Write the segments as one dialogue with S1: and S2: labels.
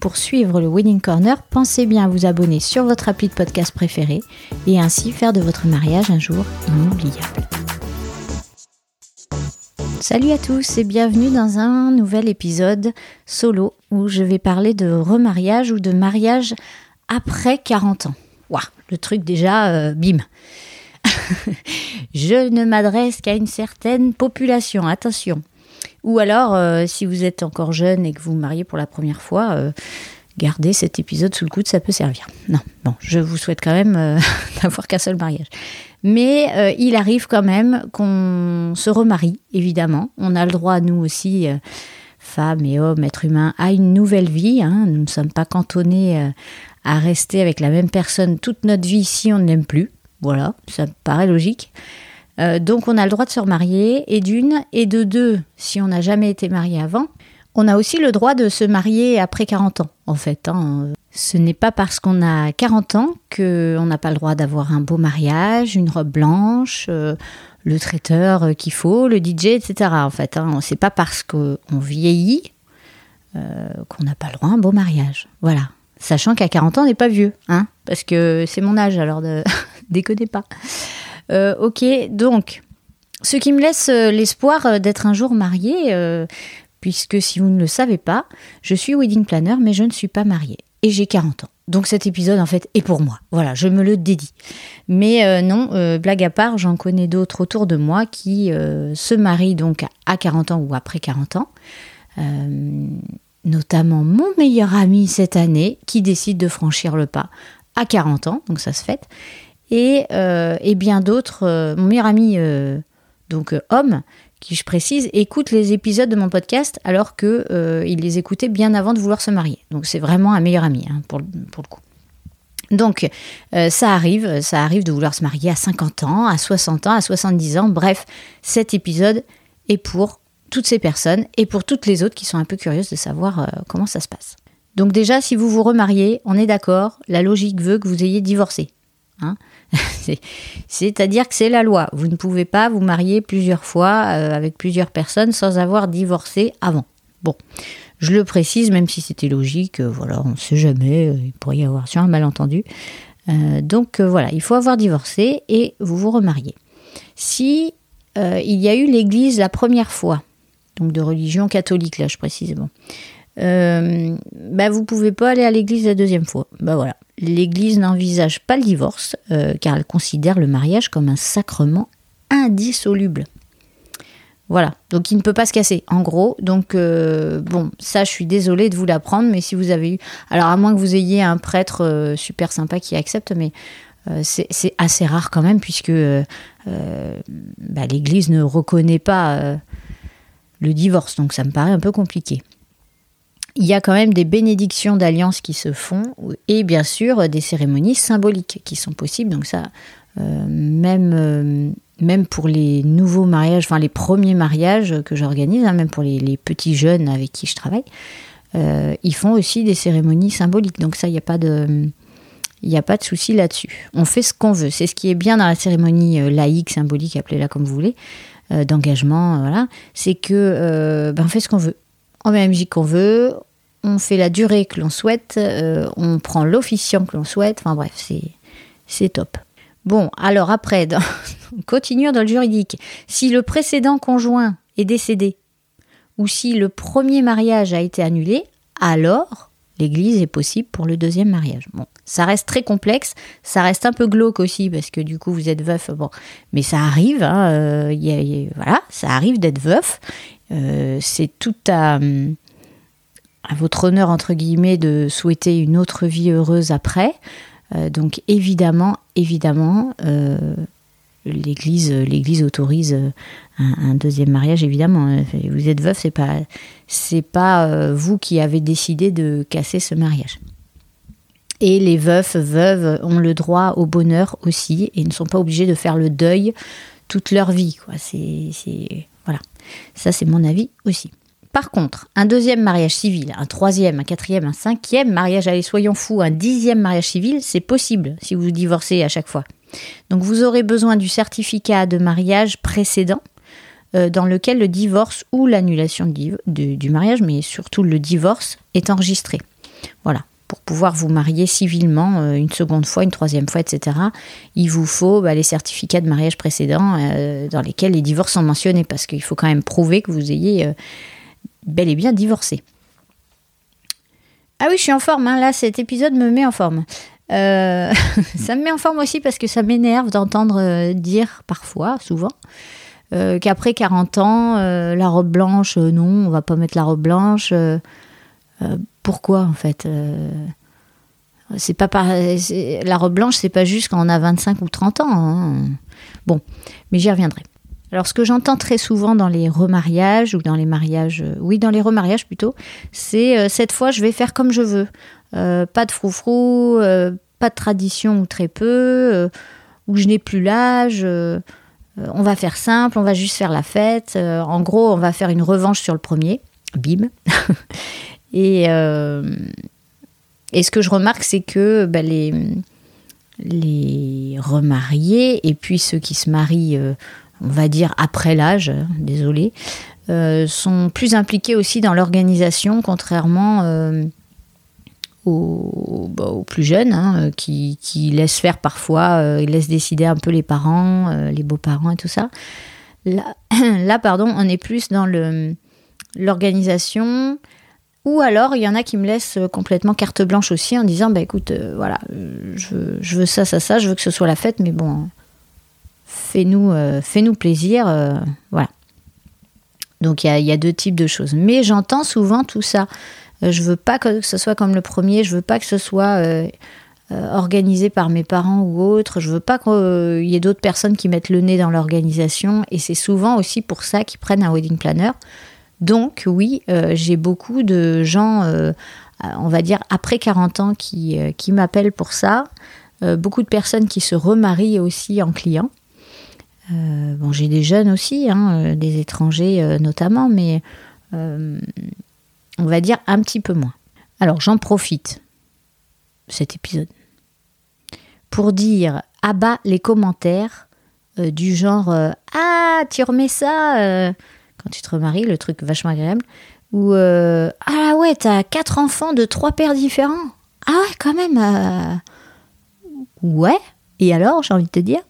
S1: Pour suivre le Wedding Corner, pensez bien à vous abonner sur votre appli de podcast préféré et ainsi faire de votre mariage un jour inoubliable. Salut à tous et bienvenue dans un nouvel épisode solo où je vais parler de remariage ou de mariage après 40 ans. Waouh, le truc déjà, euh, bim. je ne m'adresse qu'à une certaine population, attention. Ou alors, euh, si vous êtes encore jeune et que vous vous mariez pour la première fois, euh, gardez cet épisode sous le coude, ça peut servir. Non, bon, je vous souhaite quand même d'avoir qu'un seul mariage. Mais il arrive quand même qu'on se remarie, évidemment. On a le droit, nous aussi, femmes et hommes, êtres humains, à une nouvelle vie. Hein. Nous ne sommes pas cantonnés à rester avec la même personne toute notre vie si on ne l'aime plus. Voilà, ça me paraît logique. Euh, donc on a le droit de se remarier, et d'une, et de deux, si on n'a jamais été marié avant, on a aussi le droit de se marier après 40 ans, en fait. Hein. Ce n'est pas parce qu'on a 40 ans qu'on n'a pas le droit d'avoir un beau mariage, une robe blanche, euh, le traiteur qu'il faut, le DJ, etc. En fait, hein. c'est pas parce qu'on vieillit euh, qu'on n'a pas le droit à un beau mariage. Voilà. Sachant qu'à 40 ans, on n'est pas vieux, hein, parce que c'est mon âge, alors ne déconnez pas. Euh, ok, donc, ce qui me laisse euh, l'espoir euh, d'être un jour mariée, puisque si vous ne le savez pas, je suis wedding planner, mais je ne suis pas mariée. Et j'ai 40 ans. Donc cet épisode, en fait, est pour moi. Voilà, je me le dédie. Mais non, blague à part, j'en connais d'autres autour de moi qui se marient donc à 40 ans ou après 40 ans notamment mon meilleur ami cette année qui décide de franchir le pas à 40 ans, donc ça se fait, et, euh, bien d'autres, euh, mon meilleur ami, euh, donc homme, qui je précise, écoute les épisodes de mon podcast alors que il les écoutait bien avant de vouloir se marier. Donc c'est vraiment un meilleur ami hein, pour, le coup. Donc ça arrive, ça arrive de vouloir se marier à 50 ans, à 60 ans, à 70 ans, bref, cet épisode est pour toutes ces personnes et pour toutes les autres qui sont un peu curieuses de savoir comment ça se passe. Donc déjà, si vous vous remariez, on est d'accord, la logique veut que vous ayez divorcé. Hein C'est-à-dire que c'est la loi. Vous ne pouvez pas vous marier plusieurs fois euh, avec plusieurs personnes sans avoir divorcé avant. Bon, je le précise, même si c'était logique, euh, voilà, on ne sait jamais, il pourrait y avoir sur un malentendu. donc voilà, il faut avoir divorcé et vous vous remariez. Si il y a eu l'église la première fois, donc de religion catholique, là, je précise. Bon. Euh, bah, vous pouvez pas aller à l'église la deuxième fois. Bah voilà. L'église n'envisage pas le divorce, euh, car elle considère le mariage comme un sacrement indissoluble. Voilà, donc il ne peut pas se casser, en gros. Donc, euh, bon, ça, je suis désolée de vous l'apprendre, mais si vous avez eu. Alors, à moins que vous ayez un prêtre euh, super sympa qui accepte, mais c'est assez rare quand même, puisque bah, l'Église ne reconnaît pas le divorce, donc ça me paraît un peu compliqué. Il y a quand même des bénédictions d'alliance qui se font et bien sûr des cérémonies symboliques qui sont possibles. Donc ça, euh, même, euh, même pour les nouveaux mariages, enfin les premiers mariages que j'organise, hein, même pour les, petits jeunes avec qui je travaille, euh, ils font aussi des cérémonies symboliques. Donc ça, il n'y a pas de... Il a pas de souci là-dessus. On fait ce qu'on veut. C'est ce qui est bien dans la cérémonie laïque, symbolique, appelez-la comme vous voulez. Euh, d'engagement, voilà, c'est que euh, ben, on fait ce qu'on veut. On met la musique qu'on veut, on fait la durée que l'on souhaite, euh, on prend l'officiant que l'on souhaite, enfin bref, c'est, top. Bon, alors après, continuons dans le juridique. Si le précédent conjoint est décédé, ou si le premier mariage a été annulé, alors l'église est possible pour le deuxième mariage. Bon, ça reste très complexe, ça reste un peu glauque aussi parce que du coup vous êtes veuf, bon, mais ça arrive, hein, euh, voilà, ça arrive d'être veuf. Euh, c'est tout à, votre honneur entre guillemets de souhaiter une autre vie heureuse après. Euh, donc évidemment, évidemment, l'Église, l'Église autorise un, deuxième mariage, évidemment. Vous êtes veuf, c'est pas, pas euh, vous qui avez décidé de casser ce mariage. Et les veufs, veuves ont le droit au bonheur aussi et ne sont pas obligés de faire le deuil toute leur vie. Voilà. Ça, c'est mon avis aussi. Par contre, un deuxième mariage civil, un troisième, un quatrième, un cinquième mariage, allez, soyons fous, un dixième mariage civil, c'est possible si vous divorcez à chaque fois. Donc vous aurez besoin du certificat de mariage précédent euh, dans lequel le divorce ou l'annulation du, mariage, mais surtout le divorce, est enregistré. Voilà. Pour pouvoir vous marier civilement euh, une seconde fois, une troisième fois, etc., il vous faut bah, les certificats de mariage précédents euh, dans lesquels les divorces sont mentionnés, parce qu'il faut quand même prouver que vous ayez bel et bien divorcé. Ah oui, je suis en forme, hein. là cet épisode me met en forme. Euh, ça me met en forme aussi parce que ça m'énerve d'entendre euh, dire parfois, souvent, euh, qu'après 40 ans, la robe blanche, non, on va pas mettre la robe blanche. pourquoi en fait C'est pas la robe blanche, c'est pas juste quand on a 25 ou 30 ans. Hein. Bon, mais j'y reviendrai. Alors, ce que j'entends très souvent dans les remariages ou dans les mariages, oui, dans les remariages plutôt, c'est cette fois je vais faire comme je veux. Euh, pas de froufrou, euh, pas de tradition ou très peu, euh, où je n'ai plus l'âge. on va faire simple, on va juste faire la fête. en gros, on va faire une revanche sur le premier. Bim. et, et ce que je remarque, c'est que bah, les, les remariés et puis ceux qui se marient, on va dire après l'âge, désolé, sont plus impliqués aussi dans l'organisation, contrairement bah, aux, plus jeunes, hein, euh, qui, laissent faire parfois, euh, ils laissent décider un peu les parents, euh, les beaux-parents et tout ça. Là, pardon, on est plus dans l'organisation. Ou alors, il y en a qui me laissent complètement carte blanche aussi en disant, bah écoute, voilà, je veux, ça, ça, ça, je veux que ce soit la fête, mais bon, fais-nous fais -nous plaisir, voilà. Donc il y, a deux types de choses. Mais j'entends souvent tout ça. Euh, je veux pas que ce soit comme le premier, je veux pas que ce soit euh, euh, organisé par mes parents ou autres, je veux pas qu'il y ait d'autres personnes qui mettent le nez dans l'organisation et c'est souvent aussi pour ça qu'ils prennent un wedding planner. Donc oui, j'ai beaucoup de gens, on va dire après 40 ans, qui, qui m'appellent pour ça. beaucoup de personnes qui se remarient aussi en client. Bon, j'ai des jeunes aussi, hein, des étrangers notamment, mais on va dire un petit peu moins. Alors j'en profite, cet épisode, pour dire à bas les commentaires euh, du genre euh, Ah, tu remets ça euh, quand tu te remaries, le truc vachement agréable, ou Ah ouais, t'as quatre enfants de trois pères différents. Ah ouais, quand même. Ouais, et alors, j'ai envie de te dire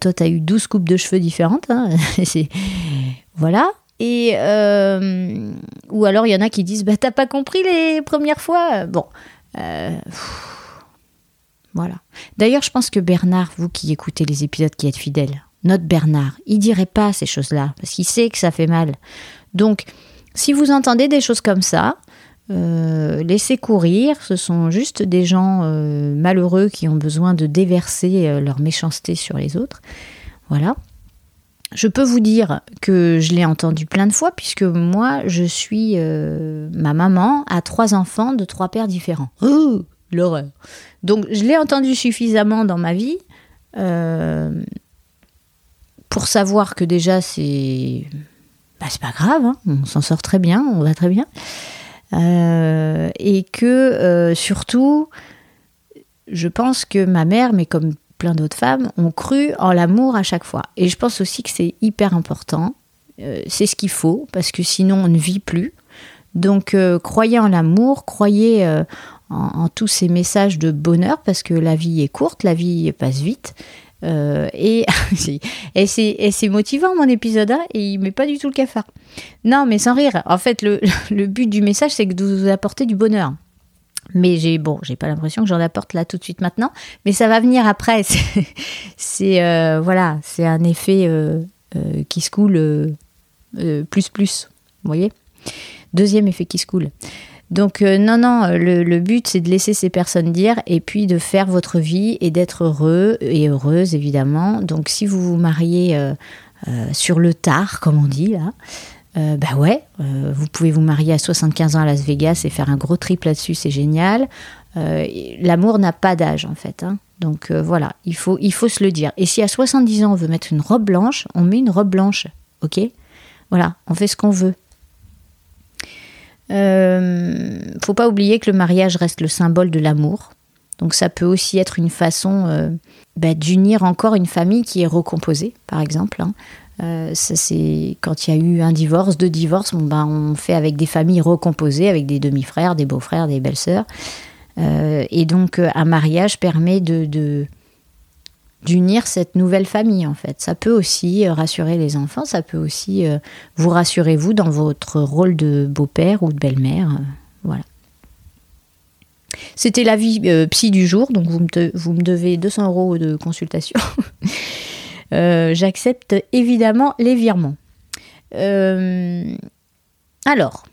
S1: toi, tu as eu 12 coupes de cheveux différentes. Hein voilà. Et euh, ou alors il y en a qui disent bah t'as pas compris les premières fois. Bon, euh, voilà. D'ailleurs, je pense que Bernard, vous qui écoutez les épisodes qui êtes fidèles, notre Bernard, il dirait pas ces choses-là parce qu'il sait que ça fait mal. Donc, si vous entendez des choses comme ça, euh, laissez courir. Ce sont juste des gens malheureux qui ont besoin de déverser leur méchanceté sur les autres. Voilà. Je peux vous dire que je l'ai entendu plein de fois puisque moi, je suis euh, ma maman a trois enfants de trois pères différents. Oh, l'horreur. Donc, je l'ai entendu suffisamment dans ma vie euh, pour savoir que déjà, c'est bah, c'est pas grave, hein. on s'en sort très bien, on va très bien. Euh, et que surtout, je pense que ma mère, mais comme plein d'autres femmes, ont cru en l'amour à chaque fois. Et je pense aussi que c'est hyper important. Euh, c'est ce qu'il faut, parce que sinon on ne vit plus. Donc euh, croyez en l'amour, croyez euh, en, tous ces messages de bonheur, parce que la vie est courte, la vie passe vite. Et, et c'est motivant mon épisode, hein, et il met pas du tout le cafard. Non, mais sans rire. En fait, le, but du message, c'est que de vous apporter du bonheur. Mais j'ai bon, j'ai pas l'impression que j'en apporte là tout de suite maintenant, mais ça va venir après. C'est euh, voilà, c'est un effet euh, euh, qui se coule plus plus. Vous voyez Deuxième effet qui se coule. Donc non, non, le, le but c'est de laisser ces personnes dire et puis de faire votre vie et d'être heureux et heureuse évidemment. Donc si vous vous mariez sur le tard, comme on dit là, euh, bah ouais, euh, vous pouvez vous marier à 75 ans à Las Vegas et faire un gros trip là-dessus, c'est génial. Euh, l'amour n'a pas d'âge en fait. Hein. Donc voilà, il faut, il faut se le dire. Et si à 70 ans on veut mettre une robe blanche, on met une robe blanche, ok? Voilà, on fait ce qu'on veut. Faut pas oublier que le mariage reste le symbole de l'amour. Donc ça peut aussi être une façon bah, d'unir encore une famille qui est recomposée, par exemple. Hein. Euh, c'est quand il y a eu un divorce, deux divorces, bon, ben, on fait avec des familles recomposées, avec des demi-frères, des beaux-frères, des belles-sœurs. Euh, et donc euh, un mariage permet de, d'unir cette nouvelle famille en fait. Ça peut aussi rassurer les enfants, ça peut aussi vous rassurer vous dans votre rôle de beau-père ou de belle-mère. voilà. C'était la vie psy du jour, donc vous me, vous devez 200 euros de consultation. Euh, j'accepte évidemment les virements. Euh, alors,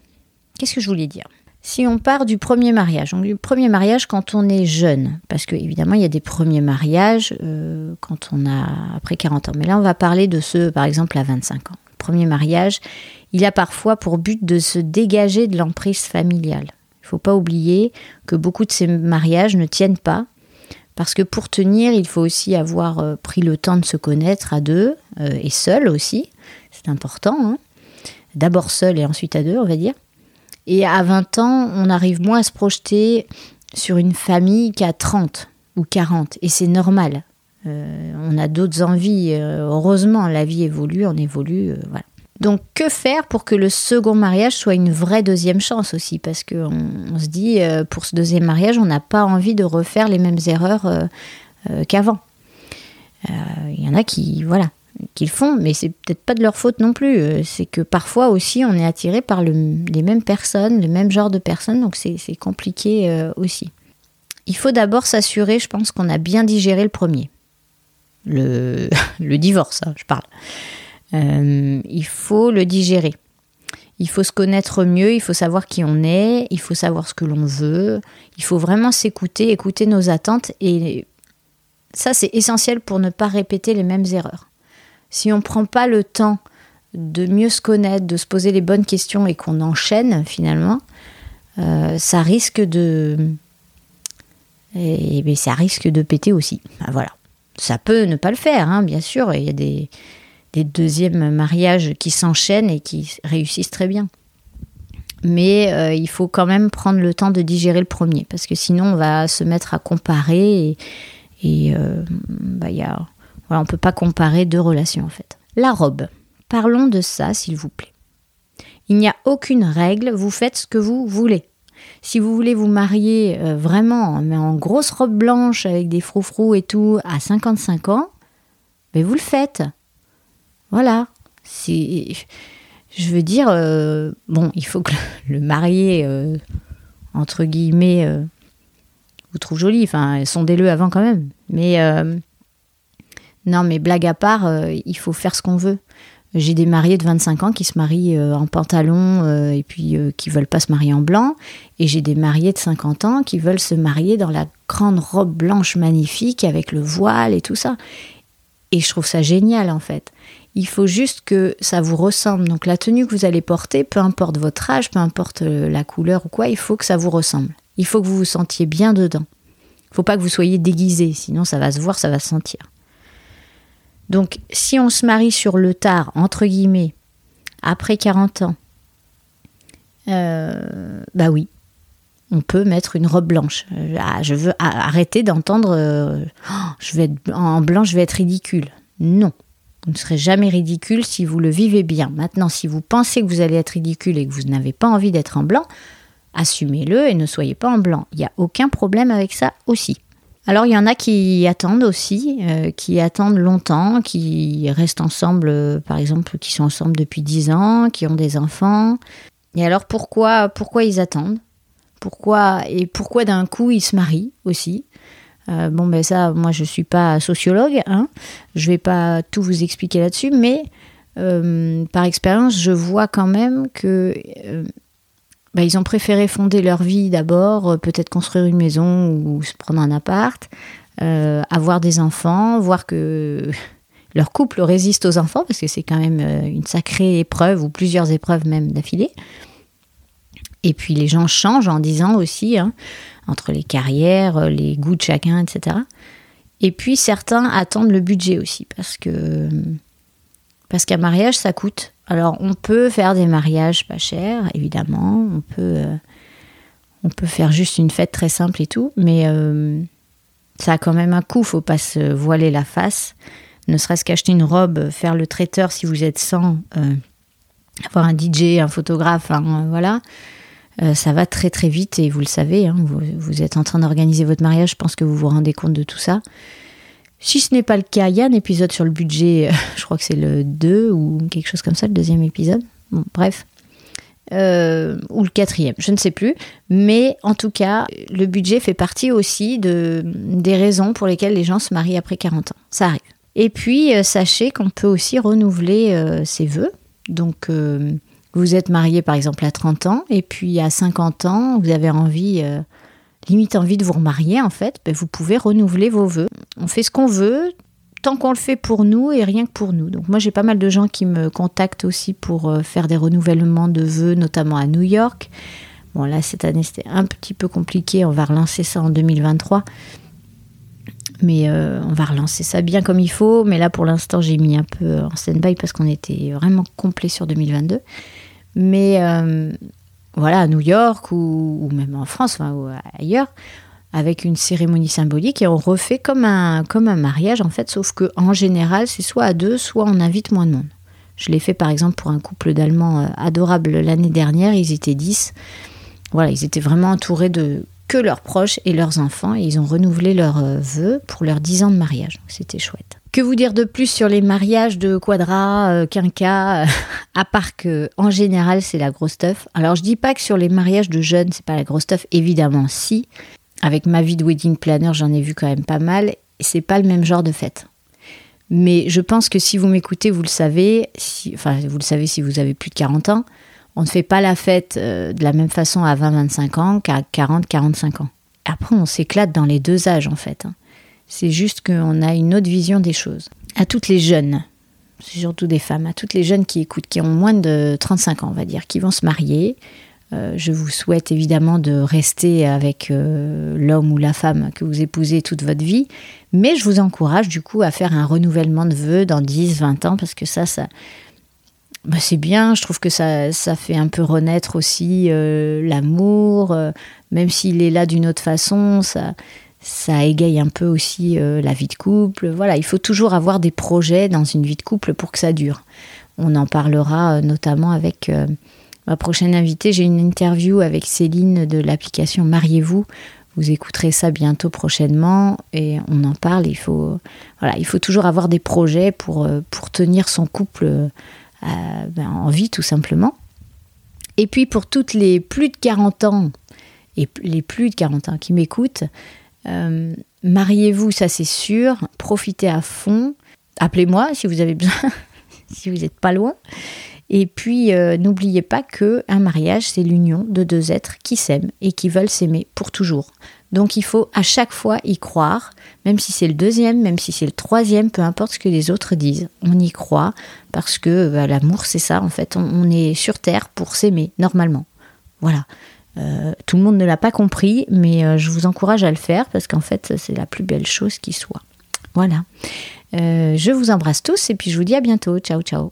S1: qu'est-ce que je voulais dire? Si on part du premier mariage, donc du premier mariage quand on est jeune, parce que évidemment il y a des premiers mariages euh, quand on a après 40 ans, mais là on va parler de ceux par exemple à 25 ans. Le premier mariage, il a parfois pour but de se dégager de l'emprise familiale. Il ne faut pas oublier que beaucoup de ces mariages ne tiennent pas parce que pour tenir, il faut aussi avoir euh, pris le temps de se connaître à deux euh, et seul aussi. C'est important. Hein. D'abord seul et ensuite à deux, on va dire. Et à 20 ans, on arrive moins à se projeter sur une famille qu'à 30 ou 40. Et c'est normal. Euh, on a d'autres envies. heureusement, la vie évolue, on évolue. voilà. Donc, que faire pour que le second mariage soit une vraie deuxième chance aussi? Parce qu'on on se dit, euh, pour ce deuxième mariage, on n'a pas envie de refaire les mêmes erreurs euh, euh, qu'avant. Il y en a qui, voilà, qui le font, mais c'est peut-être pas de leur faute non plus. C'est que parfois aussi, on est attiré par les mêmes personnes, le même genre de personnes, donc c'est compliqué aussi. Il faut d'abord s'assurer, je pense, qu'on a bien digéré le premier. Le, le divorce, hein, je parle. Euh, il faut le digérer. Il faut se connaître mieux, il faut savoir qui on est, il faut savoir ce que l'on veut, il faut vraiment s'écouter, écouter nos attentes et ça c'est essentiel pour ne pas répéter les mêmes erreurs. Si on ne prend pas le temps de mieux se connaître, de se poser les bonnes questions et qu'on enchaîne finalement, euh, ça risque de... Et, ça risque de péter aussi. voilà. Ça peut ne pas le faire, hein, bien sûr. Il y a des, deuxièmes mariages qui s'enchaînent et qui réussissent très bien. Mais euh, il faut quand même prendre le temps de digérer le premier, parce que sinon on va se mettre à comparer et, euh, bah, y a, on ne peut pas comparer deux relations en fait. La robe. Parlons de ça, s'il vous plaît. Il n'y a aucune règle, vous faites ce que vous voulez. Si vous voulez vous marier euh, vraiment, mais en grosse robe blanche avec des froufrous et tout à 55 ans, mais vous le faites. Voilà. Je veux dire, euh, bon, il faut que le marié, euh, entre guillemets, vous trouve joli. Enfin, sondez-le avant quand même. Mais non, mais blague à part, il faut faire ce qu'on veut. J'ai des mariés de 25 ans qui se marient en pantalon et puis qui veulent pas se marier en blanc. Et j'ai des mariés de 50 ans qui veulent se marier dans la grande robe blanche magnifique avec le voile et tout ça. Et je trouve ça génial en fait. Il faut juste que ça vous ressemble. Donc la tenue que vous allez porter, peu importe votre âge, peu importe euh, la couleur ou quoi, il faut que ça vous ressemble. Il faut que vous vous sentiez bien dedans. Il faut pas que vous soyez déguisé, sinon ça va se voir, ça va se sentir. Donc si on se marie sur le tard, entre guillemets, après 40 ans, euh, bah oui, on peut mettre une robe blanche. Euh, ah, je veux arrêter d'entendre oh, je vais être en blanc, je vais être ridicule. Non, vous ne serez jamais ridicule si vous le vivez bien. Maintenant, si vous pensez que vous allez être ridicule et que vous n'avez pas envie d'être en blanc, assumez-le et ne soyez pas en blanc. Il n'y a aucun problème avec ça aussi. Alors il y en a qui attendent aussi, euh, qui attendent longtemps, qui restent ensemble, euh, par exemple, qui sont ensemble depuis 10 ans, qui ont des enfants. Et alors pourquoi, pourquoi ils attendent? Pourquoi et pourquoi d'un coup ils se marient aussi? Euh, bon, ben ça, moi, je suis pas sociologue, hein. je vais pas tout vous expliquer là-dessus, mais par expérience, je vois quand même que euh, ben, ils ont préféré fonder leur vie d'abord, peut-être construire une maison ou se prendre un appart, avoir des enfants, voir que leur couple résiste aux enfants, parce que c'est quand même une sacrée épreuve, ou plusieurs épreuves même d'affilée. Et puis les gens changent en disant aussi, hein, entre les carrières, euh, les goûts de chacun, etc. Et puis certains attendent le budget aussi, parce que parce qu'un mariage, ça coûte. Alors on peut faire des mariages pas chers, évidemment, on peut, euh, on peut faire juste une fête très simple et tout, mais euh, ça a quand même un coût, faut pas se voiler la face. Ne serait-ce qu'acheter une robe, faire le traiteur si vous êtes sans, avoir un DJ, un photographe, voilà. Euh, ça va très très vite et vous le savez, hein, vous, êtes en train d'organiser votre mariage, je pense que vous vous rendez compte de tout ça. Si ce n'est pas le cas, il y a un épisode sur le budget, je crois que c'est le 2 ou quelque chose comme ça, le deuxième épisode. Bref. Euh, ou le quatrième, je ne sais plus. Mais en tout cas, le budget fait partie aussi de, des raisons pour lesquelles les gens se marient après 40 ans. Ça arrive. Et puis, euh, sachez qu'on peut aussi renouveler ses vœux. Donc, vous êtes marié par exemple à 30 ans et puis à 50 ans, vous avez envie, euh, limite envie de vous remarier en fait, ben, vous pouvez renouveler vos vœux. On fait ce qu'on veut tant qu'on le fait pour nous et rien que pour nous. Donc moi j'ai pas mal de gens qui me contactent aussi pour euh, faire des renouvellements de vœux, notamment à New York. Bon là cette année c'était un petit peu compliqué, on va relancer ça en 2023. Mais euh, on va relancer ça bien comme il faut. Mais là, pour l'instant, j'ai mis un peu en stand-by parce qu'on était vraiment complet sur 2022. Mais euh, voilà, à New York ou, même en France enfin, ou ailleurs, avec une cérémonie symbolique et on refait comme un, comme un mariage en fait, sauf que en général, c'est soit à deux, soit on invite moins de monde. Je l'ai fait par exemple pour un couple d'Allemands euh, adorables l'année dernière, ils étaient 10. Voilà, ils étaient vraiment entourés de que leurs proches et leurs enfants et ils ont renouvelé leurs euh, vœux pour leurs 10 ans de mariage. C'était chouette. Que vous dire de plus sur les mariages de Quadra, euh, Quinca, euh, à part que en général c'est la grosse stuff. Alors je dis pas que sur les mariages de jeunes c'est pas la grosse stuff, évidemment si. Avec ma vie de wedding planner j'en ai vu quand même pas mal. C'est pas le même genre de fête. Mais je pense que si vous m'écoutez, vous le savez, si, enfin vous le savez si vous avez plus de 40 ans, on ne fait pas la fête euh, de la même façon à 20-25 ans qu'à 40-45 ans. Après, on s'éclate dans les deux âges, en fait. Hein. C'est juste qu'on a une autre vision des choses. À toutes les jeunes, surtout des femmes, à toutes les jeunes qui écoutent, qui ont moins de 35 ans, on va dire, qui vont se marier, euh, je vous souhaite évidemment de rester avec euh, l'homme ou la femme que vous épousez toute votre vie, mais je vous encourage du coup à faire un renouvellement de vœux dans 10, 20 ans, parce que ça, ça, bah, c'est bien, je trouve que ça, ça fait un peu renaître aussi euh, l'amour, même s'il est là d'une autre façon, ça, ça égaye un peu aussi euh, la vie de couple. Voilà, il faut toujours avoir des projets dans une vie de couple pour que ça dure. On en parlera notamment avec ma prochaine invitée. J'ai une interview avec Céline de l'application Mariez-vous. Vous écouterez ça bientôt prochainement et on en parle. Il faut, toujours avoir des projets pour, tenir son couple euh, ben, en vie tout simplement. Et puis pour toutes les plus de 40 ans et les plus de 40 ans qui m'écoutent, euh, mariez-vous, ça c'est sûr, profitez à fond, appelez-moi si vous avez besoin, si vous n'êtes pas loin. Et puis euh, n'oubliez pas que un mariage c'est l'union de deux êtres qui s'aiment et qui veulent s'aimer pour toujours. Donc il faut à chaque fois y croire, même si c'est le deuxième, même si c'est le troisième, peu importe ce que les autres disent. On y croit parce que bah, l'amour c'est ça en fait. On, est sur Terre pour s'aimer normalement. Voilà. Euh, tout le monde ne l'a pas compris, mais euh, je vous encourage à le faire parce qu'en fait c'est la plus belle chose qui soit. Voilà. Euh, je vous embrasse tous et puis je vous dis à bientôt. Ciao ciao.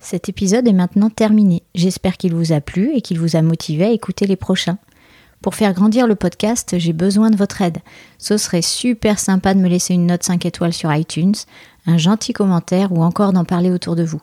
S1: Cet épisode est maintenant terminé. J'espère qu'il vous a plu et qu'il vous a motivé à écouter les prochains. Pour faire grandir le podcast, j'ai besoin de votre aide. Ce serait super sympa de me laisser une note 5 étoiles sur iTunes, un gentil commentaire ou encore d'en parler autour de vous.